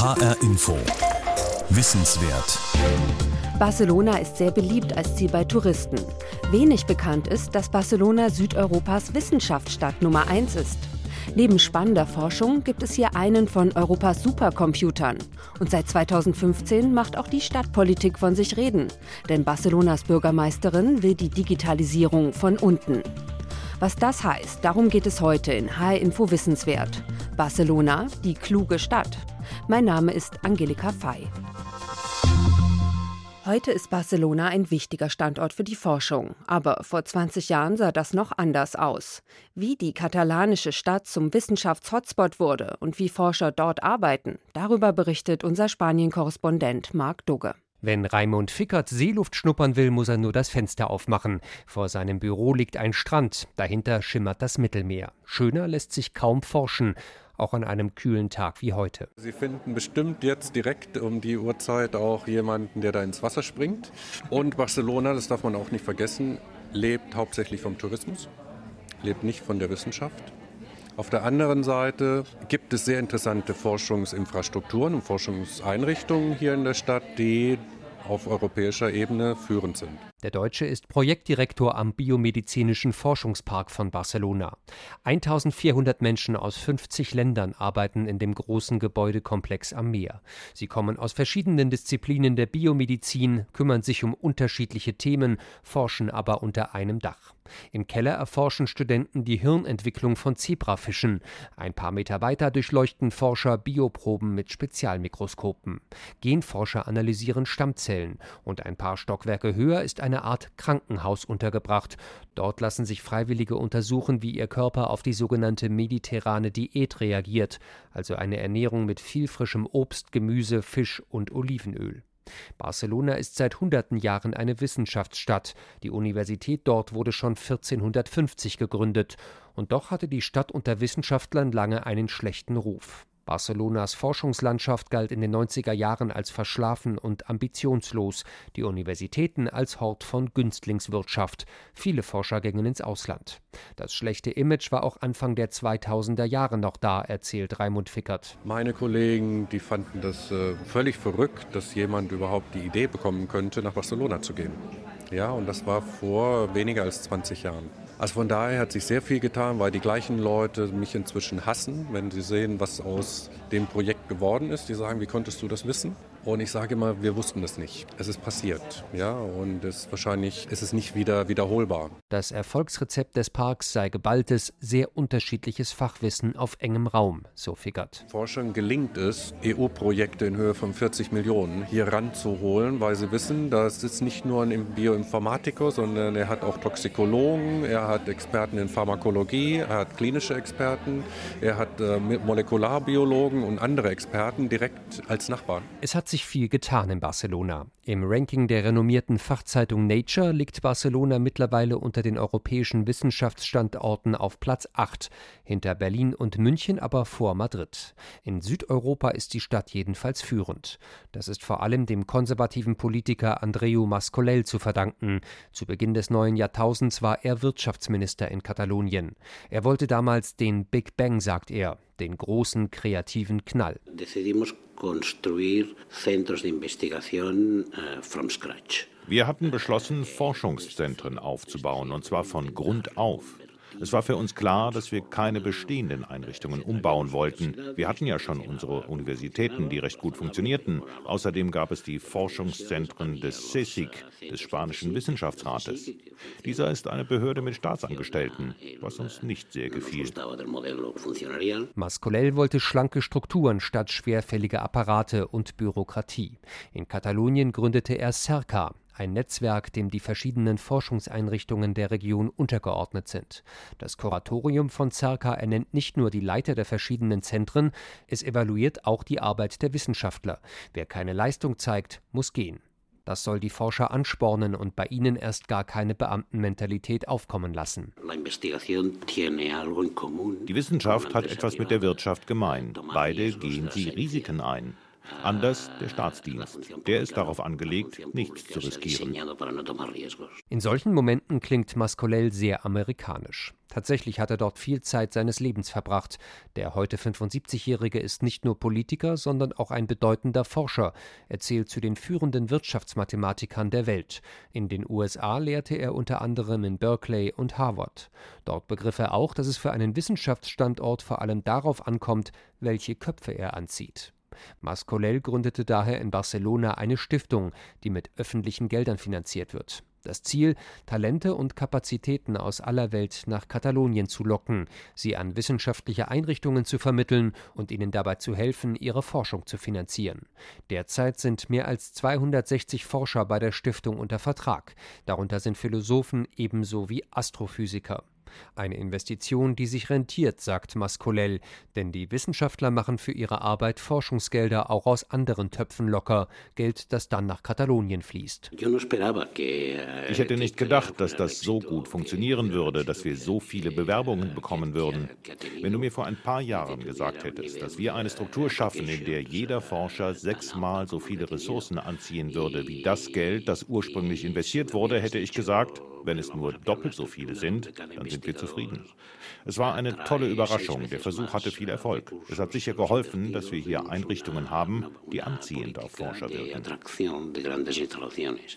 HR Info. Wissenswert. Barcelona ist sehr beliebt als Ziel bei Touristen. Wenig bekannt ist, dass Barcelona Südeuropas Wissenschaftsstadt Nummer 1 ist. Neben spannender Forschung gibt es hier einen von Europas Supercomputern. Und seit 2015 macht auch die Stadtpolitik von sich reden. Denn Barcelonas Bürgermeisterin will die Digitalisierung von unten. Was das heißt, darum geht es heute in HR Info Wissenswert. Barcelona, die kluge Stadt. Mein Name ist Angelika Fey. Heute ist Barcelona ein wichtiger Standort für die Forschung. Aber vor 20 Jahren sah das noch anders aus. Wie die katalanische Stadt zum Wissenschaftshotspot wurde und wie Forscher dort arbeiten, darüber berichtet unser Spanien-Korrespondent Marc Dugge. Wenn Raimund Fickert Seeluft schnuppern will, muss er nur das Fenster aufmachen. Vor seinem Büro liegt ein Strand, dahinter schimmert das Mittelmeer. Schöner lässt sich kaum forschen auch an einem kühlen Tag wie heute. Sie finden bestimmt jetzt direkt um die Uhrzeit auch jemanden, der da ins Wasser springt. Und Barcelona, das darf man auch nicht vergessen, lebt hauptsächlich vom Tourismus, lebt nicht von der Wissenschaft. Auf der anderen Seite gibt es sehr interessante Forschungsinfrastrukturen und Forschungseinrichtungen hier in der Stadt, die auf europäischer Ebene führend sind. Der Deutsche ist Projektdirektor am Biomedizinischen Forschungspark von Barcelona. 1400 Menschen aus 50 Ländern arbeiten in dem großen Gebäudekomplex am Meer. Sie kommen aus verschiedenen Disziplinen der Biomedizin, kümmern sich um unterschiedliche Themen, forschen aber unter einem Dach. Im Keller erforschen Studenten die Hirnentwicklung von Zebrafischen. Ein paar Meter weiter durchleuchten Forscher Bioproben mit Spezialmikroskopen. Genforscher analysieren Stammzellen. Und ein paar Stockwerke höher ist eine Art Krankenhaus untergebracht. Dort lassen sich Freiwillige untersuchen, wie ihr Körper auf die sogenannte mediterrane Diät reagiert, also eine Ernährung mit viel frischem Obst, Gemüse, Fisch und Olivenöl. Barcelona ist seit hunderten Jahren eine Wissenschaftsstadt. Die Universität dort wurde schon 1450 gegründet. Und doch hatte die Stadt unter Wissenschaftlern lange einen schlechten Ruf. Barcelonas Forschungslandschaft galt in den 90er Jahren als verschlafen und ambitionslos, die Universitäten als Hort von Günstlingswirtschaft. Viele Forscher gingen ins Ausland. Das schlechte Image war auch Anfang der 2000er Jahre noch da, erzählt Raimund Fickert. Meine Kollegen, die fanden das äh, völlig verrückt, dass jemand überhaupt die Idee bekommen könnte, nach Barcelona zu gehen. Ja, und das war vor weniger als 20 Jahren. Also von daher hat sich sehr viel getan, weil die gleichen Leute mich inzwischen hassen, wenn sie sehen, was aus dem Projekt geworden ist. Die sagen, wie konntest du das wissen? Und ich sage immer, wir wussten es nicht. Es ist passiert, ja, und es wahrscheinlich ist es nicht wieder wiederholbar. Das Erfolgsrezept des Parks sei geballtes, sehr unterschiedliches Fachwissen auf engem Raum, so Figgert. Forschern gelingt es, EU-Projekte in Höhe von 40 Millionen hier ranzuholen, weil sie wissen, das ist nicht nur ein Bioinformatiker, sondern er hat auch Toxikologen, er hat Experten in Pharmakologie, er hat klinische Experten, er hat äh, Molekularbiologen und andere Experten direkt als Nachbarn. Es hat sich viel getan in Barcelona. Im Ranking der renommierten Fachzeitung Nature liegt Barcelona mittlerweile unter den europäischen Wissenschaftsstandorten auf Platz 8, hinter Berlin und München aber vor Madrid. In Südeuropa ist die Stadt jedenfalls führend. Das ist vor allem dem konservativen Politiker Andreu Mascolell zu verdanken. Zu Beginn des neuen Jahrtausends war er Wirtschaftsminister in Katalonien. Er wollte damals den Big Bang, sagt er, den großen kreativen Knall. Uh, from scratch. Wir hatten beschlossen, Forschungszentren aufzubauen, und zwar von Grund auf. Es war für uns klar, dass wir keine bestehenden Einrichtungen umbauen wollten. Wir hatten ja schon unsere Universitäten, die recht gut funktionierten. Außerdem gab es die Forschungszentren des CSIC, des spanischen Wissenschaftsrates. Dieser ist eine Behörde mit Staatsangestellten, was uns nicht sehr gefiel. Mascolell wollte schlanke Strukturen statt schwerfällige Apparate und Bürokratie. In Katalonien gründete er CERCA, ein Netzwerk, dem die verschiedenen Forschungseinrichtungen der Region untergeordnet sind. Das Kuratorium von CERCA ernennt nicht nur die Leiter der verschiedenen Zentren, es evaluiert auch die Arbeit der Wissenschaftler. Wer keine Leistung zeigt, muss gehen. Das soll die Forscher anspornen und bei ihnen erst gar keine Beamtenmentalität aufkommen lassen. Die Wissenschaft hat etwas mit der Wirtschaft gemein. Beide gehen sie Risiken ein. Anders der Staatsdienst. Der ist darauf angelegt, nichts zu riskieren. In solchen Momenten klingt Mascolell sehr amerikanisch. Tatsächlich hat er dort viel Zeit seines Lebens verbracht. Der heute 75-Jährige ist nicht nur Politiker, sondern auch ein bedeutender Forscher. Er zählt zu den führenden Wirtschaftsmathematikern der Welt. In den USA lehrte er unter anderem in Berkeley und Harvard. Dort begriff er auch, dass es für einen Wissenschaftsstandort vor allem darauf ankommt, welche Köpfe er anzieht. Mascolell gründete daher in Barcelona eine Stiftung, die mit öffentlichen Geldern finanziert wird. Das Ziel, Talente und Kapazitäten aus aller Welt nach Katalonien zu locken, sie an wissenschaftliche Einrichtungen zu vermitteln und ihnen dabei zu helfen, ihre Forschung zu finanzieren. Derzeit sind mehr als 260 Forscher bei der Stiftung unter Vertrag. Darunter sind Philosophen ebenso wie Astrophysiker. Eine Investition, die sich rentiert, sagt Mascolell, denn die Wissenschaftler machen für ihre Arbeit Forschungsgelder auch aus anderen Töpfen locker, Geld, das dann nach Katalonien fließt. Ich hätte nicht gedacht, dass das so gut funktionieren würde, dass wir so viele Bewerbungen bekommen würden. Wenn du mir vor ein paar Jahren gesagt hättest, dass wir eine Struktur schaffen, in der jeder Forscher sechsmal so viele Ressourcen anziehen würde wie das Geld, das ursprünglich investiert wurde, hätte ich gesagt, wenn es nur doppelt so viele sind, dann sind wir zufrieden. Es war eine tolle Überraschung. Der Versuch hatte viel Erfolg. Es hat sicher geholfen, dass wir hier Einrichtungen haben, die anziehend auf Forscher wirken.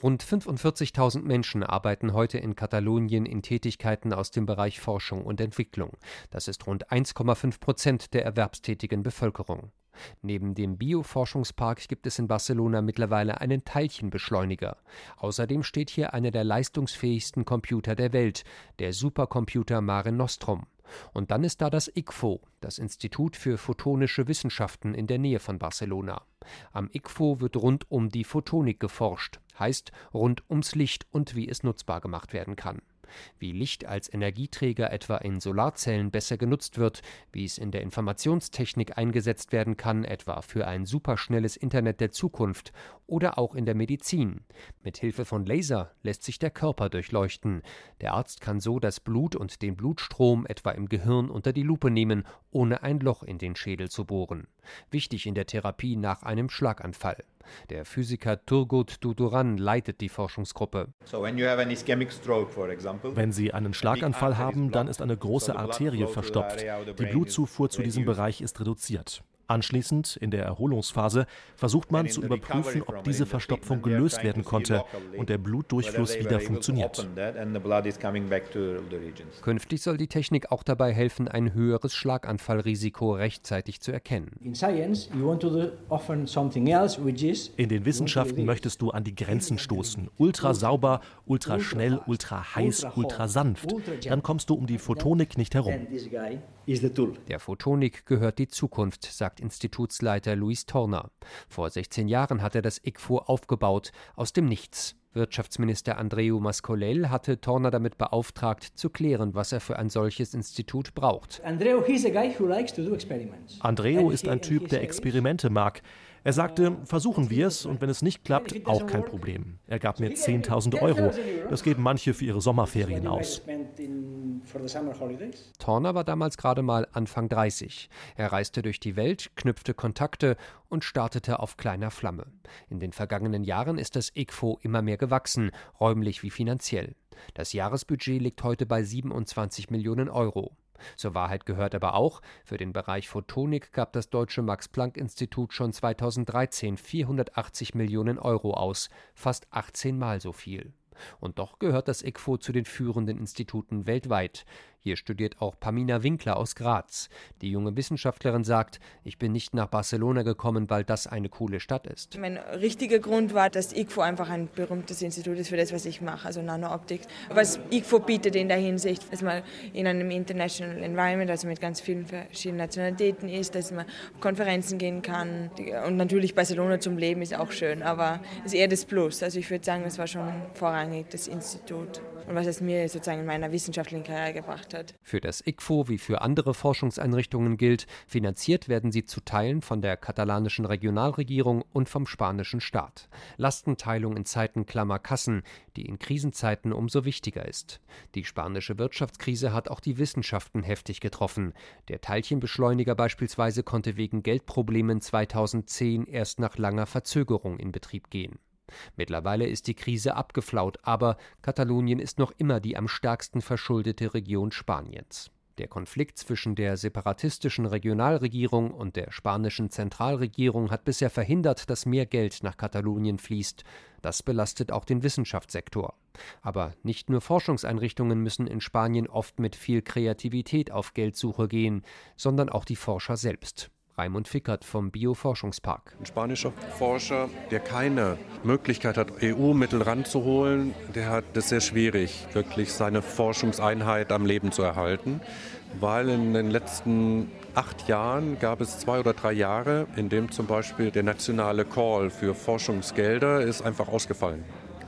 Rund 45.000 Menschen arbeiten heute in Katalonien in Tätigkeiten aus dem Bereich Forschung und Entwicklung. Das ist rund 1,5 Prozent der erwerbstätigen Bevölkerung. Neben dem Bioforschungspark gibt es in Barcelona mittlerweile einen Teilchenbeschleuniger. Außerdem steht hier einer der leistungsfähigsten Computer der Welt, der Supercomputer Mare Nostrum. Und dann ist da das ICFO, das Institut für Photonische Wissenschaften in der Nähe von Barcelona. Am ICFO wird rund um die Photonik geforscht, heißt rund ums Licht und wie es nutzbar gemacht werden kann wie Licht als Energieträger etwa in Solarzellen besser genutzt wird, wie es in der Informationstechnik eingesetzt werden kann, etwa für ein superschnelles Internet der Zukunft oder auch in der Medizin. Mit Hilfe von Laser lässt sich der Körper durchleuchten. Der Arzt kann so das Blut und den Blutstrom etwa im Gehirn unter die Lupe nehmen, ohne ein Loch in den Schädel zu bohren. Wichtig in der Therapie nach einem Schlaganfall. Der Physiker Turgut Duduran leitet die Forschungsgruppe. Wenn Sie einen Schlaganfall haben, dann ist eine große Arterie verstopft. Die Blutzufuhr zu diesem Bereich ist reduziert. Anschließend, in der Erholungsphase, versucht man zu überprüfen, ob diese Verstopfung gelöst werden konnte und der Blutdurchfluss wieder funktioniert. Künftig soll die Technik auch dabei helfen, ein höheres Schlaganfallrisiko rechtzeitig zu erkennen. In den Wissenschaften möchtest du an die Grenzen stoßen. Ultra sauber, ultra schnell, ultra heiß, ultra sanft. Dann kommst du um die Photonik nicht herum. Der Photonik gehört die Zukunft, sagt Institutsleiter Luis Torner. Vor 16 Jahren hat er das ICFO aufgebaut, aus dem Nichts. Wirtschaftsminister Andreu Mascolell hatte Torner damit beauftragt, zu klären, was er für ein solches Institut braucht. Andreu ist ein Typ, der Experimente mag. Er sagte, versuchen wir es und wenn es nicht klappt, auch kein Problem. Er gab mir 10.000 Euro. Das geben manche für ihre Sommerferien aus. Torner war damals gerade mal Anfang 30. Er reiste durch die Welt, knüpfte Kontakte und startete auf kleiner Flamme. In den vergangenen Jahren ist das ICFO immer mehr gewachsen, räumlich wie finanziell. Das Jahresbudget liegt heute bei 27 Millionen Euro. Zur Wahrheit gehört aber auch, für den Bereich Photonik gab das Deutsche Max-Planck-Institut schon 2013 480 Millionen Euro aus, fast 18 Mal so viel. Und doch gehört das ICFO zu den führenden Instituten weltweit. Hier studiert auch Pamina Winkler aus Graz. Die junge Wissenschaftlerin sagt, ich bin nicht nach Barcelona gekommen, weil das eine coole Stadt ist. Mein richtiger Grund war, dass ICFO einfach ein berühmtes Institut ist für das, was ich mache, also Nanooptik. Was ICFO bietet in der Hinsicht, dass man in einem international environment, also mit ganz vielen verschiedenen Nationalitäten ist, dass man auf Konferenzen gehen kann. Und natürlich Barcelona zum Leben ist auch schön, aber es ist eher das Plus. Also ich würde sagen, das war schon vorrangig das Institut. Und was es mir sozusagen in meiner wissenschaftlichen Karriere gebracht hat. Für das ICFO wie für andere Forschungseinrichtungen gilt, finanziert werden sie zu Teilen von der katalanischen Regionalregierung und vom spanischen Staat. Lastenteilung in Zeiten klammer Kassen, die in Krisenzeiten umso wichtiger ist. Die spanische Wirtschaftskrise hat auch die Wissenschaften heftig getroffen. Der Teilchenbeschleuniger beispielsweise konnte wegen Geldproblemen 2010 erst nach langer Verzögerung in Betrieb gehen. Mittlerweile ist die Krise abgeflaut, aber Katalonien ist noch immer die am stärksten verschuldete Region Spaniens. Der Konflikt zwischen der separatistischen Regionalregierung und der spanischen Zentralregierung hat bisher verhindert, dass mehr Geld nach Katalonien fließt. Das belastet auch den Wissenschaftssektor. Aber nicht nur Forschungseinrichtungen müssen in Spanien oft mit viel Kreativität auf Geldsuche gehen, sondern auch die Forscher selbst. Raimund Fickert vom Bioforschungspark. Ein spanischer Forscher, der keine Möglichkeit hat, EU-Mittel ranzuholen, der hat es sehr schwierig, wirklich seine Forschungseinheit am Leben zu erhalten, weil in den letzten acht Jahren gab es zwei oder drei Jahre, in dem zum Beispiel der nationale Call für Forschungsgelder ist einfach ausgefallen.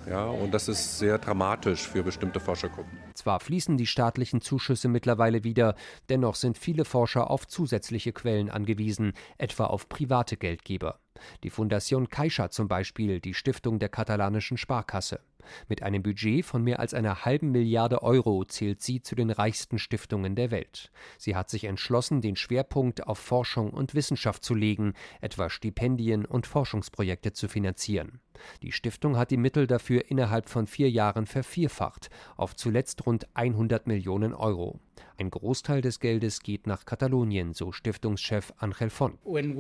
Ja, und das ist sehr dramatisch für bestimmte Forschergruppen. Zwar fließen die staatlichen Zuschüsse mittlerweile wieder, dennoch sind viele Forscher auf zusätzliche Quellen angewiesen, etwa auf private Geldgeber. Die Fundación Caixa zum Beispiel, die Stiftung der katalanischen Sparkasse. Mit einem Budget von mehr als einer halben Milliarde Euro zählt sie zu den reichsten Stiftungen der Welt. Sie hat sich entschlossen, den Schwerpunkt auf Forschung und Wissenschaft zu legen, etwa Stipendien und Forschungsprojekte zu finanzieren. Die Stiftung hat die Mittel dafür innerhalb von vier Jahren vervierfacht, auf zuletzt rund 100 Millionen Euro. Ein Großteil des Geldes geht nach Katalonien, so Stiftungschef Angel Font. Wenn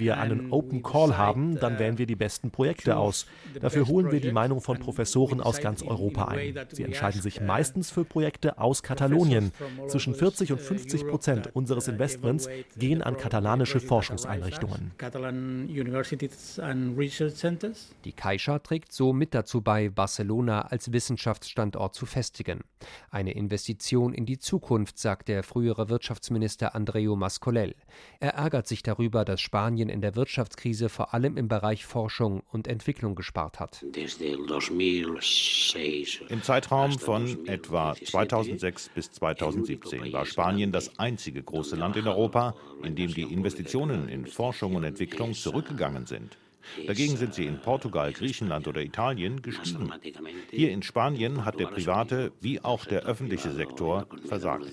wir einen Open Call haben, dann wählen wir die besten Projekte aus. Dafür holen wir die Meinung von Professoren aus ganz Europa ein. Sie entscheiden sich meistens für Projekte aus Katalonien. Zwischen 40 und 50 Prozent unseres Investments gehen an katalanische Forschungseinrichtungen. Die Caixa trägt so mit dazu bei, Barcelona als Wissenschaftsstandort zu festigen. Eine Investition in die Zukunft, sagt der frühere Wirtschaftsminister Andreu Mascolell. Er ärgert sich darüber, dass Spanien in der Wirtschaftskrise vor allem im Bereich Forschung und Entwicklung gespart hat. Im Zeitraum von etwa 2006 bis 2017 war Spanien das einzige große Land in Europa, in dem die Investitionen in Forschung und Entwicklung zurückgegangen sind. Dagegen sind sie in Portugal, Griechenland oder Italien gestiegen. Hier in Spanien hat der private wie auch der öffentliche Sektor versagt.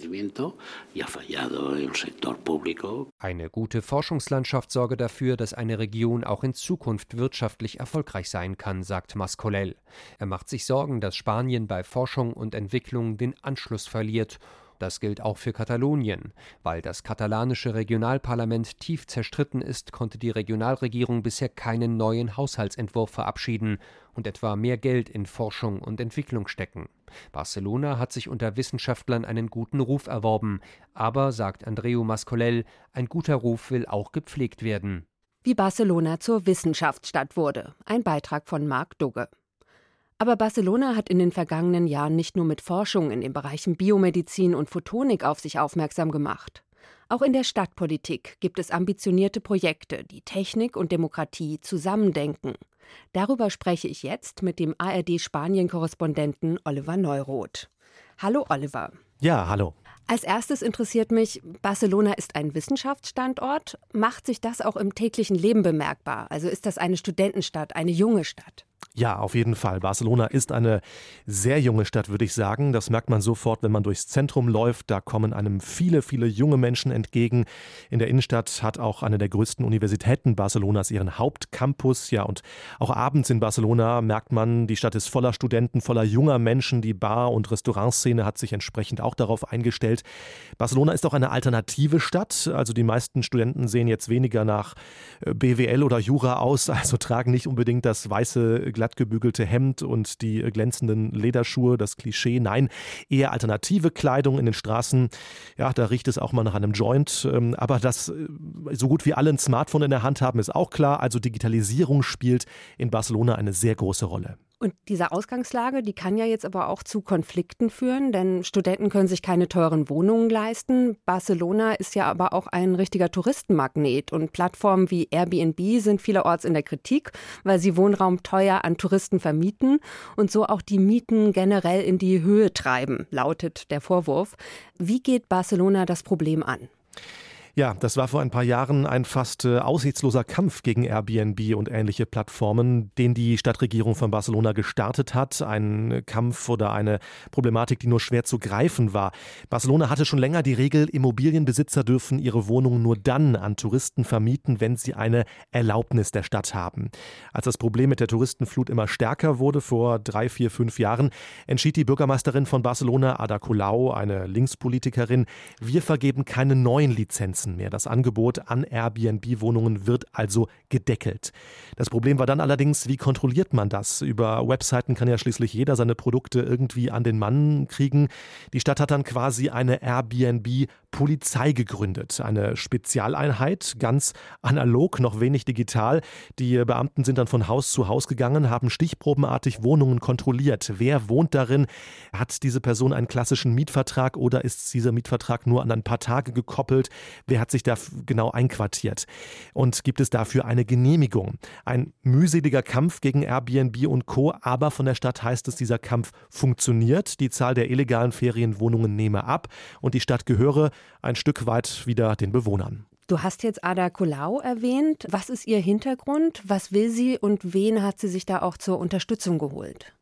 Eine gute Forschungslandschaft sorge dafür, dass eine Region auch in Zukunft wirtschaftlich erfolgreich sein kann, sagt Mascolell. Er macht sich Sorgen, dass Spanien bei Forschung und Entwicklung den Anschluss verliert das gilt auch für Katalonien. Weil das katalanische Regionalparlament tief zerstritten ist, konnte die Regionalregierung bisher keinen neuen Haushaltsentwurf verabschieden und etwa mehr Geld in Forschung und Entwicklung stecken. Barcelona hat sich unter Wissenschaftlern einen guten Ruf erworben, aber, sagt Andreu Mascolell, ein guter Ruf will auch gepflegt werden. Wie Barcelona zur Wissenschaftsstadt wurde. Ein Beitrag von Marc Dugge. Aber Barcelona hat in den vergangenen Jahren nicht nur mit Forschung in den Bereichen Biomedizin und Photonik auf sich aufmerksam gemacht. Auch in der Stadtpolitik gibt es ambitionierte Projekte, die Technik und Demokratie zusammendenken. Darüber spreche ich jetzt mit dem ARD-Spanien-Korrespondenten Oliver Neuroth. Hallo Oliver. Ja, hallo. Als erstes interessiert mich, Barcelona ist ein Wissenschaftsstandort. Macht sich das auch im täglichen Leben bemerkbar? Also ist das eine Studentenstadt, eine junge Stadt? Ja, auf jeden Fall. Barcelona ist eine sehr junge Stadt, würde ich sagen. Das merkt man sofort, wenn man durchs Zentrum läuft. Da kommen einem viele, viele junge Menschen entgegen. In der Innenstadt hat auch eine der größten Universitäten Barcelonas ihren Hauptcampus. Ja, und auch abends in Barcelona merkt man, die Stadt ist voller Studenten, voller junger Menschen. Die Bar- und Restaurantszene hat sich entsprechend auch darauf eingestellt. Barcelona ist auch eine alternative Stadt. Also die meisten Studenten sehen jetzt weniger nach äh, BWL oder Jura aus, also tragen nicht unbedingt das weiße Glattgebügelte Hemd und die glänzenden Lederschuhe, das Klischee. Nein, eher alternative Kleidung in den Straßen. Ja, da riecht es auch mal nach einem Joint. Ähm, aber dass äh, so gut wie alle ein Smartphone in der Hand haben, ist auch klar. Also Digitalisierung spielt in Barcelona eine sehr große Rolle. Und diese Ausgangslage, die kann ja jetzt aber auch zu Konflikten führen, denn Studenten können sich keine teuren Wohnungen leisten. Barcelona ist ja aber auch ein richtiger Touristenmagnet und Plattformen wie Airbnb sind vielerorts in der Kritik, weil sie Wohnraum teuer an Touristen vermieten und so auch die Mieten generell in die Höhe treiben, lautet der Vorwurf. Wie geht Barcelona das Problem an? Ja, das war vor ein paar Jahren ein fast äh, aussichtsloser Kampf gegen Airbnb und ähnliche Plattformen, den die Stadtregierung von Barcelona gestartet hat. Ein Kampf oder eine Problematik, die nur schwer zu greifen war. Barcelona hatte schon länger die Regel, Immobilienbesitzer dürfen ihre Wohnungen nur dann an Touristen vermieten, wenn sie eine Erlaubnis der Stadt haben. Als das Problem mit der Touristenflut immer stärker wurde, vor drei, vier, fünf Jahren, entschied die Bürgermeisterin von Barcelona, Ada Colau, eine Linkspolitikerin, wir vergeben keine neuen Lizenzen Plätzen mehr. Das Angebot an Airbnb-Wohnungen wird also gedeckelt. Das Problem war dann allerdings, wie kontrolliert man das? Über Webseiten kann ja schließlich jeder seine Produkte irgendwie an den Mann kriegen. Die Stadt hat dann quasi eine Airbnb Polizei gegründet. Eine Spezialeinheit, ganz analog, noch wenig digital. Die Beamten sind dann von Haus zu Haus gegangen, haben stichprobenartig Wohnungen kontrolliert. Wer wohnt darin? Hat diese Person einen klassischen Mietvertrag oder ist dieser Mietvertrag nur an ein paar Tage gekoppelt? Wer hat sich da genau einquartiert? Und gibt es dafür eine Genehmigung? Ein mühseliger Kampf gegen Airbnb und Co. Aber von der Stadt heißt es, dieser Kampf funktioniert. Die Zahl der illegalen Ferienwohnungen nehme ab und die Stadt gehöre ein Stück weit wieder den Bewohnern. Du hast jetzt Ada Colau erwähnt. Was ist ihr Hintergrund? Was will sie und wen hat sie sich da auch zur Unterstützung geholt?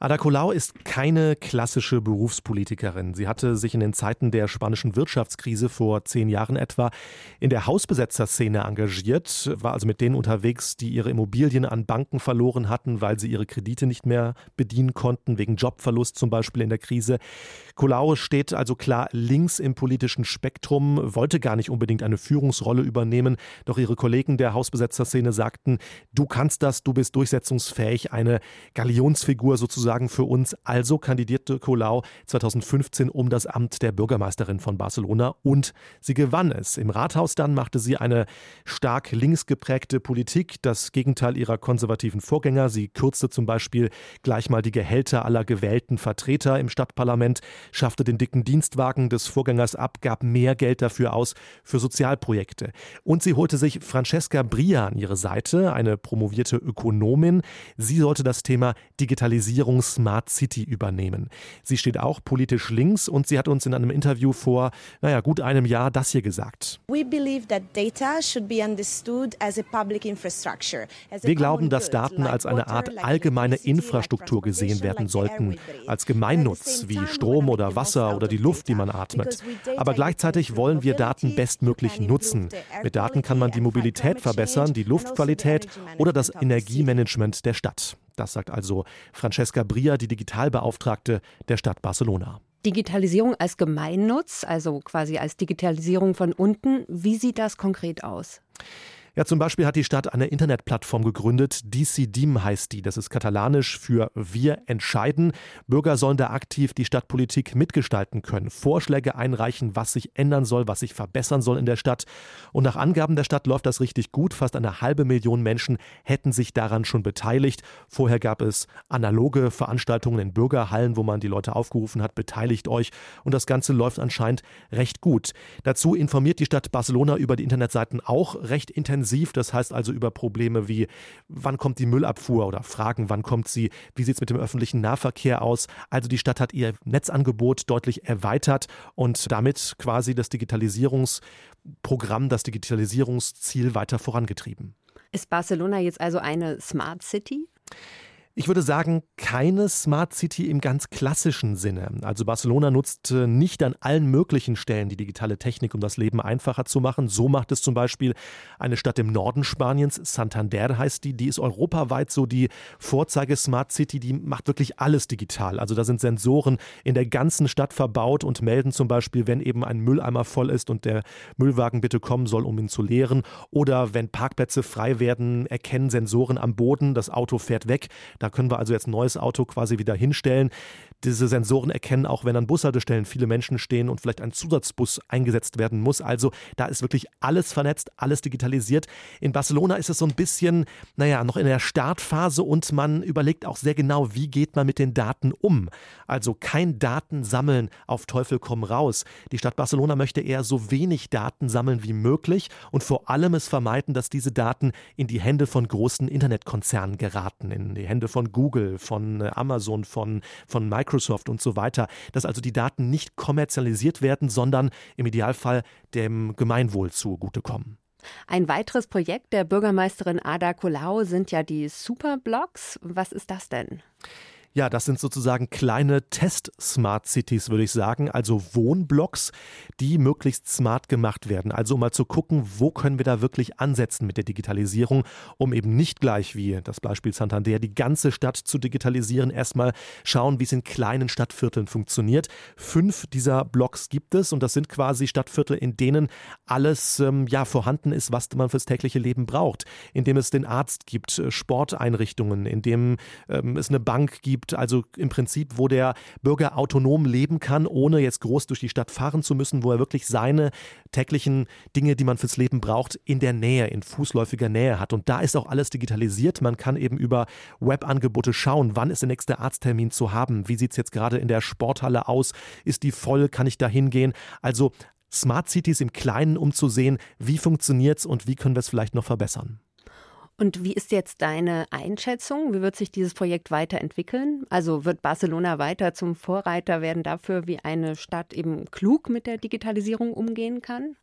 Ada Colau ist keine klassische Berufspolitikerin. Sie hatte sich in den Zeiten der spanischen Wirtschaftskrise vor zehn Jahren etwa in der Hausbesetzerszene engagiert, war also mit denen unterwegs, die ihre Immobilien an Banken verloren hatten, weil sie ihre Kredite nicht mehr bedienen konnten, wegen Jobverlust zum Beispiel in der Krise. Colau steht also klar links im politischen Spektrum, wollte gar nicht unbedingt eine Führungsrolle übernehmen, doch ihre Kollegen der Hausbesetzerszene sagten, du kannst das, du bist durchsetzungsfähig, eine Galionsfigur sozusagen sozusagen für uns. Also kandidierte Colau 2015 um das Amt der Bürgermeisterin von Barcelona und sie gewann es. Im Rathaus dann machte sie eine stark links geprägte Politik, das Gegenteil ihrer konservativen Vorgänger. Sie kürzte zum Beispiel gleich mal die Gehälter aller gewählten Vertreter im Stadtparlament, schaffte den dicken Dienstwagen des Vorgängers ab, gab mehr Geld dafür aus für Sozialprojekte. Und sie holte sich Francesca Bria an ihre Seite, eine promovierte Ökonomin. Sie sollte das Thema Digitalisierung Smart City übernehmen. Sie steht auch politisch links und sie hat uns in einem Interview vor, naja, gut einem Jahr das hier gesagt. Wir glauben, dass Daten als eine Art allgemeine Infrastruktur gesehen werden sollten, als Gemeinnutz wie Strom oder Wasser oder die Luft, die man atmet. Aber gleichzeitig wollen wir Daten bestmöglich nutzen. Mit Daten kann man die Mobilität verbessern, die Luftqualität oder das Energiemanagement der Stadt. Das sagt also Francesca Bria, die Digitalbeauftragte der Stadt Barcelona. Digitalisierung als Gemeinnutz, also quasi als Digitalisierung von unten. Wie sieht das konkret aus? Ja, zum Beispiel hat die Stadt eine Internetplattform gegründet. Decidim heißt die. Das ist katalanisch für Wir entscheiden. Bürger sollen da aktiv die Stadtpolitik mitgestalten können, Vorschläge einreichen, was sich ändern soll, was sich verbessern soll in der Stadt. Und nach Angaben der Stadt läuft das richtig gut. Fast eine halbe Million Menschen hätten sich daran schon beteiligt. Vorher gab es analoge Veranstaltungen in Bürgerhallen, wo man die Leute aufgerufen hat, beteiligt euch. Und das Ganze läuft anscheinend recht gut. Dazu informiert die Stadt Barcelona über die Internetseiten auch recht intensiv intensiv. Das heißt also über Probleme wie, wann kommt die Müllabfuhr oder Fragen, wann kommt sie, wie sieht es mit dem öffentlichen Nahverkehr aus. Also die Stadt hat ihr Netzangebot deutlich erweitert und damit quasi das Digitalisierungsprogramm, das Digitalisierungsziel weiter vorangetrieben. Ist Barcelona jetzt also eine Smart City? Ich würde sagen, keine Smart City im ganz klassischen Sinne. Also Barcelona nutzt äh, nicht an allen möglichen Stellen die digitale Technik, um das Leben einfacher zu machen. So macht es zum Beispiel eine Stadt im Norden Spaniens, Santander heißt die, die ist europaweit so die Vorzeige Smart City, die macht wirklich alles digital. Also da sind Sensoren in der ganzen Stadt verbaut und melden zum Beispiel, wenn eben ein Mülleimer voll ist und der Müllwagen bitte kommen soll, um ihn zu leeren. Oder wenn Parkplätze frei werden, erkennen Sensoren am Boden, das Auto fährt weg. Da können wir also jetzt ein neues Auto quasi wieder hinstellen. Diese Sensoren erkennen auch, wenn an Bushaltestellen viele Menschen stehen und vielleicht ein Zusatzbus eingesetzt werden muss. Also da ist wirklich alles vernetzt, alles digitalisiert. In Barcelona ist es so ein bisschen, naja, noch in der Startphase und man überlegt auch sehr genau, wie geht man mit den Daten um. Also kein Datensammeln auf Teufel komm raus. Die Stadt Barcelona möchte eher so wenig Daten sammeln wie möglich und vor allem es vermeiden, dass diese Daten in die Hände von großen Internetkonzernen geraten, in die Hände von Google, von äh, Amazon, von, von Microsoft und so weiter. Dass also die Daten nicht kommerzialisiert werden, sondern im Idealfall dem Gemeinwohl zugutekommen. Ein weiteres Projekt der Bürgermeisterin Ada Colau sind ja die Superblocks. Was ist das denn? Ja, das sind sozusagen kleine Test-Smart Cities, würde ich sagen, also Wohnblocks, die möglichst smart gemacht werden. Also um mal zu gucken, wo können wir da wirklich ansetzen mit der Digitalisierung, um eben nicht gleich wie das Beispiel Santander die ganze Stadt zu digitalisieren. Erstmal schauen, wie es in kleinen Stadtvierteln funktioniert. Fünf dieser Blocks gibt es und das sind quasi Stadtviertel, in denen alles ähm, ja vorhanden ist, was man fürs tägliche Leben braucht. In dem es den Arzt gibt, äh, Sporteinrichtungen, in dem ähm, es eine Bank gibt, gibt, also im Prinzip, wo der Bürger autonom leben kann, ohne jetzt groß durch die Stadt fahren zu müssen, wo er wirklich seine täglichen Dinge, die man fürs Leben braucht, in der Nähe, in fußläufiger Nähe hat. Und da ist auch alles digitalisiert. Man kann eben über Webangebote schauen, wann ist der nächste Arzttermin zu haben, wie sieht es jetzt gerade in der Sporthalle aus, ist die voll, kann ich da hingehen? Also Smart Cities im Kleinen, um zu sehen, wie funktioniert es und wie können wir es vielleicht noch verbessern. Und wie ist jetzt deine Einschätzung? Wie wird sich dieses Projekt weiterentwickeln? Also wird Barcelona weiter zum Vorreiter werden dafür, wie eine Stadt eben klug mit der Digitalisierung umgehen kann?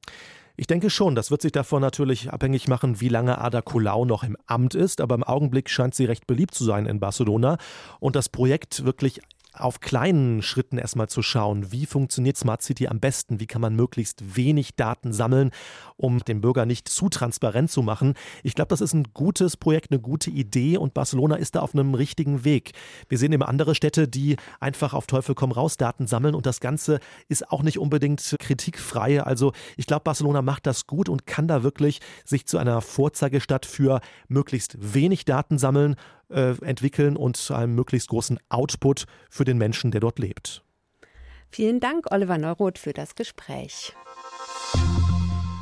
Ich denke schon, das wird sich davon natürlich abhängig machen, wie lange Ada Colau noch im Amt ist, aber im Augenblick scheint sie recht beliebt zu sein in Barcelona und das Projekt wirklich auf kleinen Schritten erstmal zu schauen, wie funktioniert Smart City am besten, wie kann man möglichst wenig Daten sammeln, um den Bürger nicht zu transparent zu machen. Ich glaube, das ist ein gutes Projekt, eine gute Idee und Barcelona ist da auf einem richtigen Weg. Wir sehen eben andere Städte, die einfach auf Teufel komm raus Daten sammeln und das Ganze ist auch nicht unbedingt kritikfrei. Also ich glaube, Barcelona macht das gut und kann da wirklich sich zu einer Vorzeigestadt für möglichst wenig Daten sammeln äh, entwickeln und zu einem möglichst großen Output für den Menschen, der dort lebt. Vielen Dank, Oliver Neuroth, für das Gespräch.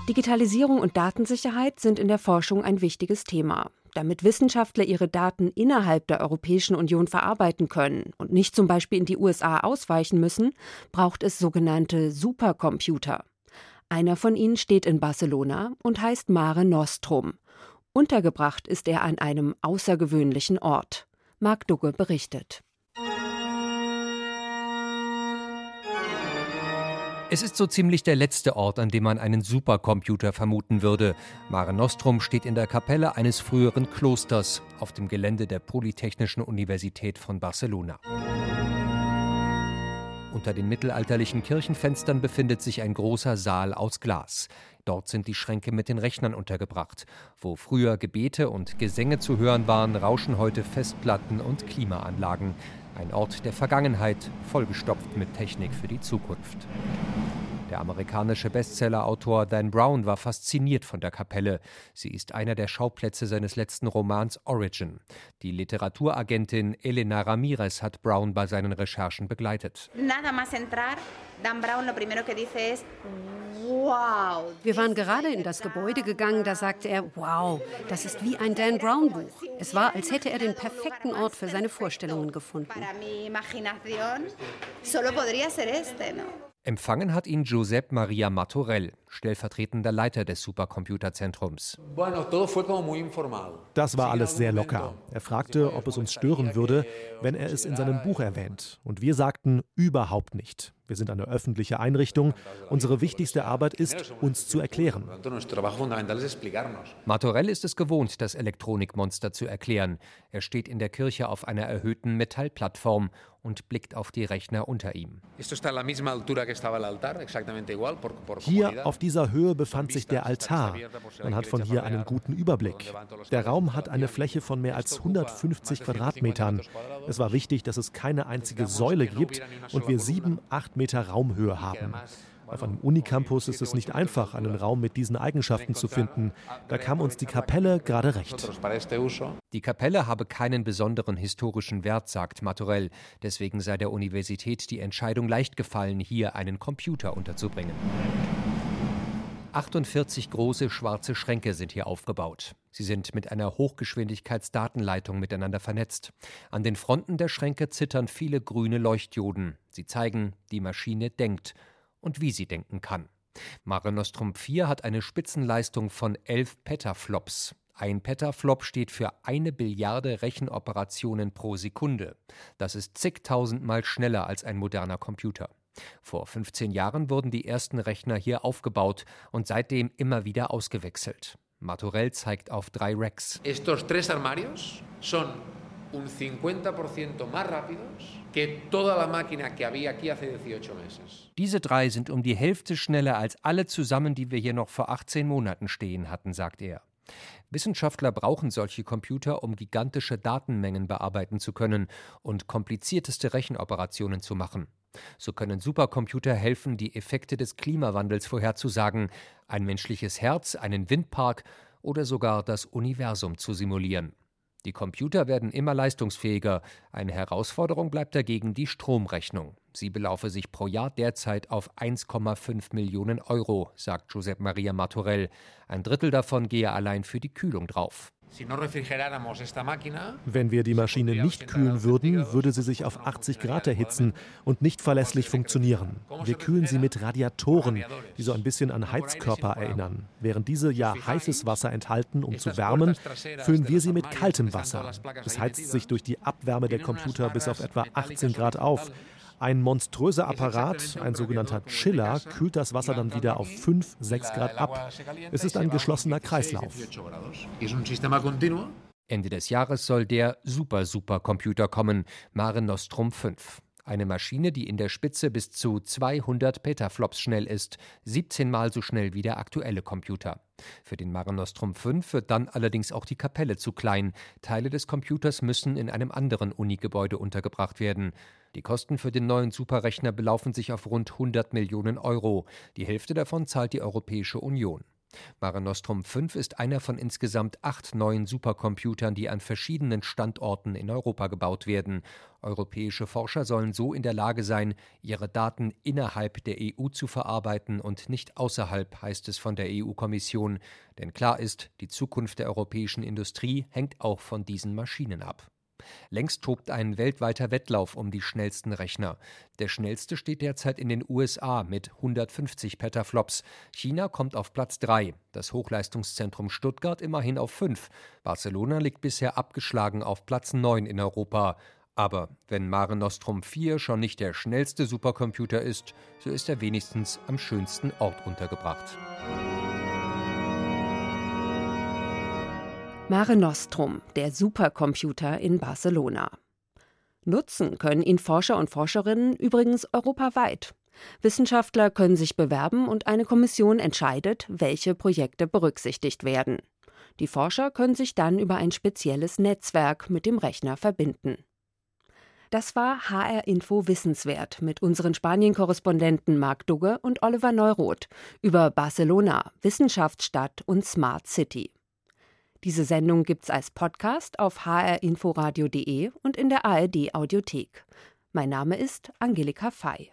Digitalisierung und Datensicherheit sind in der Forschung ein wichtiges Thema. Damit Wissenschaftler ihre Daten innerhalb der Europäischen Union verarbeiten können und nicht zum Beispiel in die USA ausweichen müssen, braucht es sogenannte Supercomputer. Einer von ihnen steht in Barcelona und heißt Mare Nostrum. Untergebracht ist er an einem außergewöhnlichen Ort. Marc Dugge berichtet. Es ist so ziemlich der letzte Ort, an dem man einen Supercomputer vermuten würde. Mare Nostrum steht in der Kapelle eines früheren Klosters auf dem Gelände der Polytechnischen Universität von Barcelona. Unter den mittelalterlichen Kirchenfenstern befindet sich ein großer Saal aus Glas. Dort sind die Schränke mit den Rechnern untergebracht. Wo früher Gebete und Gesänge zu hören waren, rauschen heute Festplatten und Klimaanlagen. Ein Ort der Vergangenheit, vollgestopft mit Technik für die Zukunft. Der amerikanische Bestsellerautor Dan Brown war fasziniert von der Kapelle. Sie ist einer der Schauplätze seines letzten Romans Origin. Die Literaturagentin Elena Ramirez hat Brown bei seinen Recherchen begleitet. Nada más entrar, Dan Brown lo primero que dice es Wow. Wir waren gerade in das Gebäude gegangen, da sagte er, wow, das ist wie ein Dan Brown Buch. Es war, als hätte er den perfekten Ort für seine Vorstellungen gefunden. Empfangen hat ihn Josep Maria Matorell, stellvertretender Leiter des Supercomputerzentrums. Das war alles sehr locker. Er fragte, ob es uns stören würde, wenn er es in seinem Buch erwähnt. Und wir sagten überhaupt nicht. Wir sind eine öffentliche Einrichtung. Unsere wichtigste Arbeit ist, uns zu erklären. Martorell ist es gewohnt, das Elektronikmonster zu erklären. Er steht in der Kirche auf einer erhöhten Metallplattform und blickt auf die Rechner unter ihm. Hier auf dieser Höhe befand sich der Altar. Man hat von hier einen guten Überblick. Der Raum hat eine Fläche von mehr als 150 Quadratmetern. Es war wichtig, dass es keine einzige Säule gibt und wir sieben, acht Meter Raumhöhe haben. Auf einem Unicampus ist es nicht einfach, einen Raum mit diesen Eigenschaften zu finden. Da kam uns die Kapelle gerade recht. Die Kapelle habe keinen besonderen historischen Wert, sagt Maturell. Deswegen sei der Universität die Entscheidung leicht gefallen, hier einen Computer unterzubringen. 48 große schwarze Schränke sind hier aufgebaut. Sie sind mit einer Hochgeschwindigkeitsdatenleitung miteinander vernetzt. An den Fronten der Schränke zittern viele grüne Leuchtdioden. Sie zeigen, die Maschine denkt und wie sie denken kann. Mare Nostrum 4 hat eine Spitzenleistung von 11 Petaflops. Ein Petaflop steht für eine Billiarde Rechenoperationen pro Sekunde. Das ist zigtausendmal schneller als ein moderner Computer. Vor 15 Jahren wurden die ersten Rechner hier aufgebaut und seitdem immer wieder ausgewechselt. Maturell zeigt auf drei Racks. Estos tres armarios son un 50% más rápidos que toda la máquina que había aquí hace 18 meses. Diese drei sind um die Hälfte schneller als alle zusammen, die wir hier noch vor 18 Monaten stehen hatten, sagt er. Wissenschaftler brauchen solche Computer, um gigantische Datenmengen bearbeiten zu können und komplizierteste Rechenoperationen zu machen. So können Supercomputer helfen, die Effekte des Klimawandels vorherzusagen, ein menschliches Herz, einen Windpark oder sogar das Universum zu simulieren. Die Computer werden immer leistungsfähiger. Eine Herausforderung bleibt dagegen die Stromrechnung. Sie belaufe sich pro Jahr derzeit auf 1,5 Millionen Euro, sagt Josep Maria Martorell. Ein Drittel davon gehe allein für die Kühlung drauf. Wenn wir die Maschine nicht kühlen würden, würde sie sich auf 80 Grad erhitzen und nicht verlässlich funktionieren. Wir kühlen sie mit Radiatoren, die so ein bisschen an Heizkörper erinnern. Während diese ja heißes Wasser enthalten, um zu wärmen, füllen wir sie mit kaltem Wasser. Es heizt sich durch die Abwärme der Computer bis auf etwa 18 Grad auf. Ein monströser Apparat, ein sogenannter Chiller, kühlt das Wasser dann wieder auf 5, 6 Grad ab. Es ist ein geschlossener Kreislauf. Ende des Jahres soll der Super-Supercomputer kommen, Mare Nostrum 5. Eine Maschine, die in der Spitze bis zu 200 Petaflops schnell ist, 17 Mal so schnell wie der aktuelle Computer. Für den Mare Nostrum 5 wird dann allerdings auch die Kapelle zu klein. Teile des Computers müssen in einem anderen Uni-Gebäude untergebracht werden. Die Kosten für den neuen Superrechner belaufen sich auf rund 100 Millionen Euro. Die Hälfte davon zahlt die Europäische Union. Mare Nostrum 5 ist einer von insgesamt acht neuen Supercomputern, die an verschiedenen Standorten in Europa gebaut werden. Europäische Forscher sollen so in der Lage sein, ihre Daten innerhalb der EU zu verarbeiten und nicht außerhalb, heißt es von der EU-Kommission. Denn klar ist, die Zukunft der europäischen Industrie hängt auch von diesen Maschinen ab. Längst tobt ein weltweiter Wettlauf um die schnellsten Rechner. Der schnellste steht derzeit in den USA mit 150 Petaflops. China kommt auf Platz 3, das Hochleistungszentrum Stuttgart immerhin auf 5. Barcelona liegt bisher abgeschlagen auf Platz 9 in Europa. Aber wenn Mare Nostrum 4 schon nicht der schnellste Supercomputer ist, so ist er wenigstens am schönsten Ort untergebracht. Mare Nostrum, der Supercomputer in Barcelona. Nutzen können ihn Forscher und Forscherinnen übrigens europaweit. Wissenschaftler können sich bewerben und eine Kommission entscheidet, welche Projekte berücksichtigt werden. Die Forscher können sich dann über ein spezielles Netzwerk mit dem Rechner verbinden. Das war HR Info Wissenswert mit unseren Spanien-Korrespondenten Marc Dugge und Oliver Neuroth über Barcelona, Wissenschaftsstadt und Smart City. Diese Sendung gibt's als Podcast auf hrinforadio.de und in der ARD Audiothek. Mein Name ist Angelika Fey.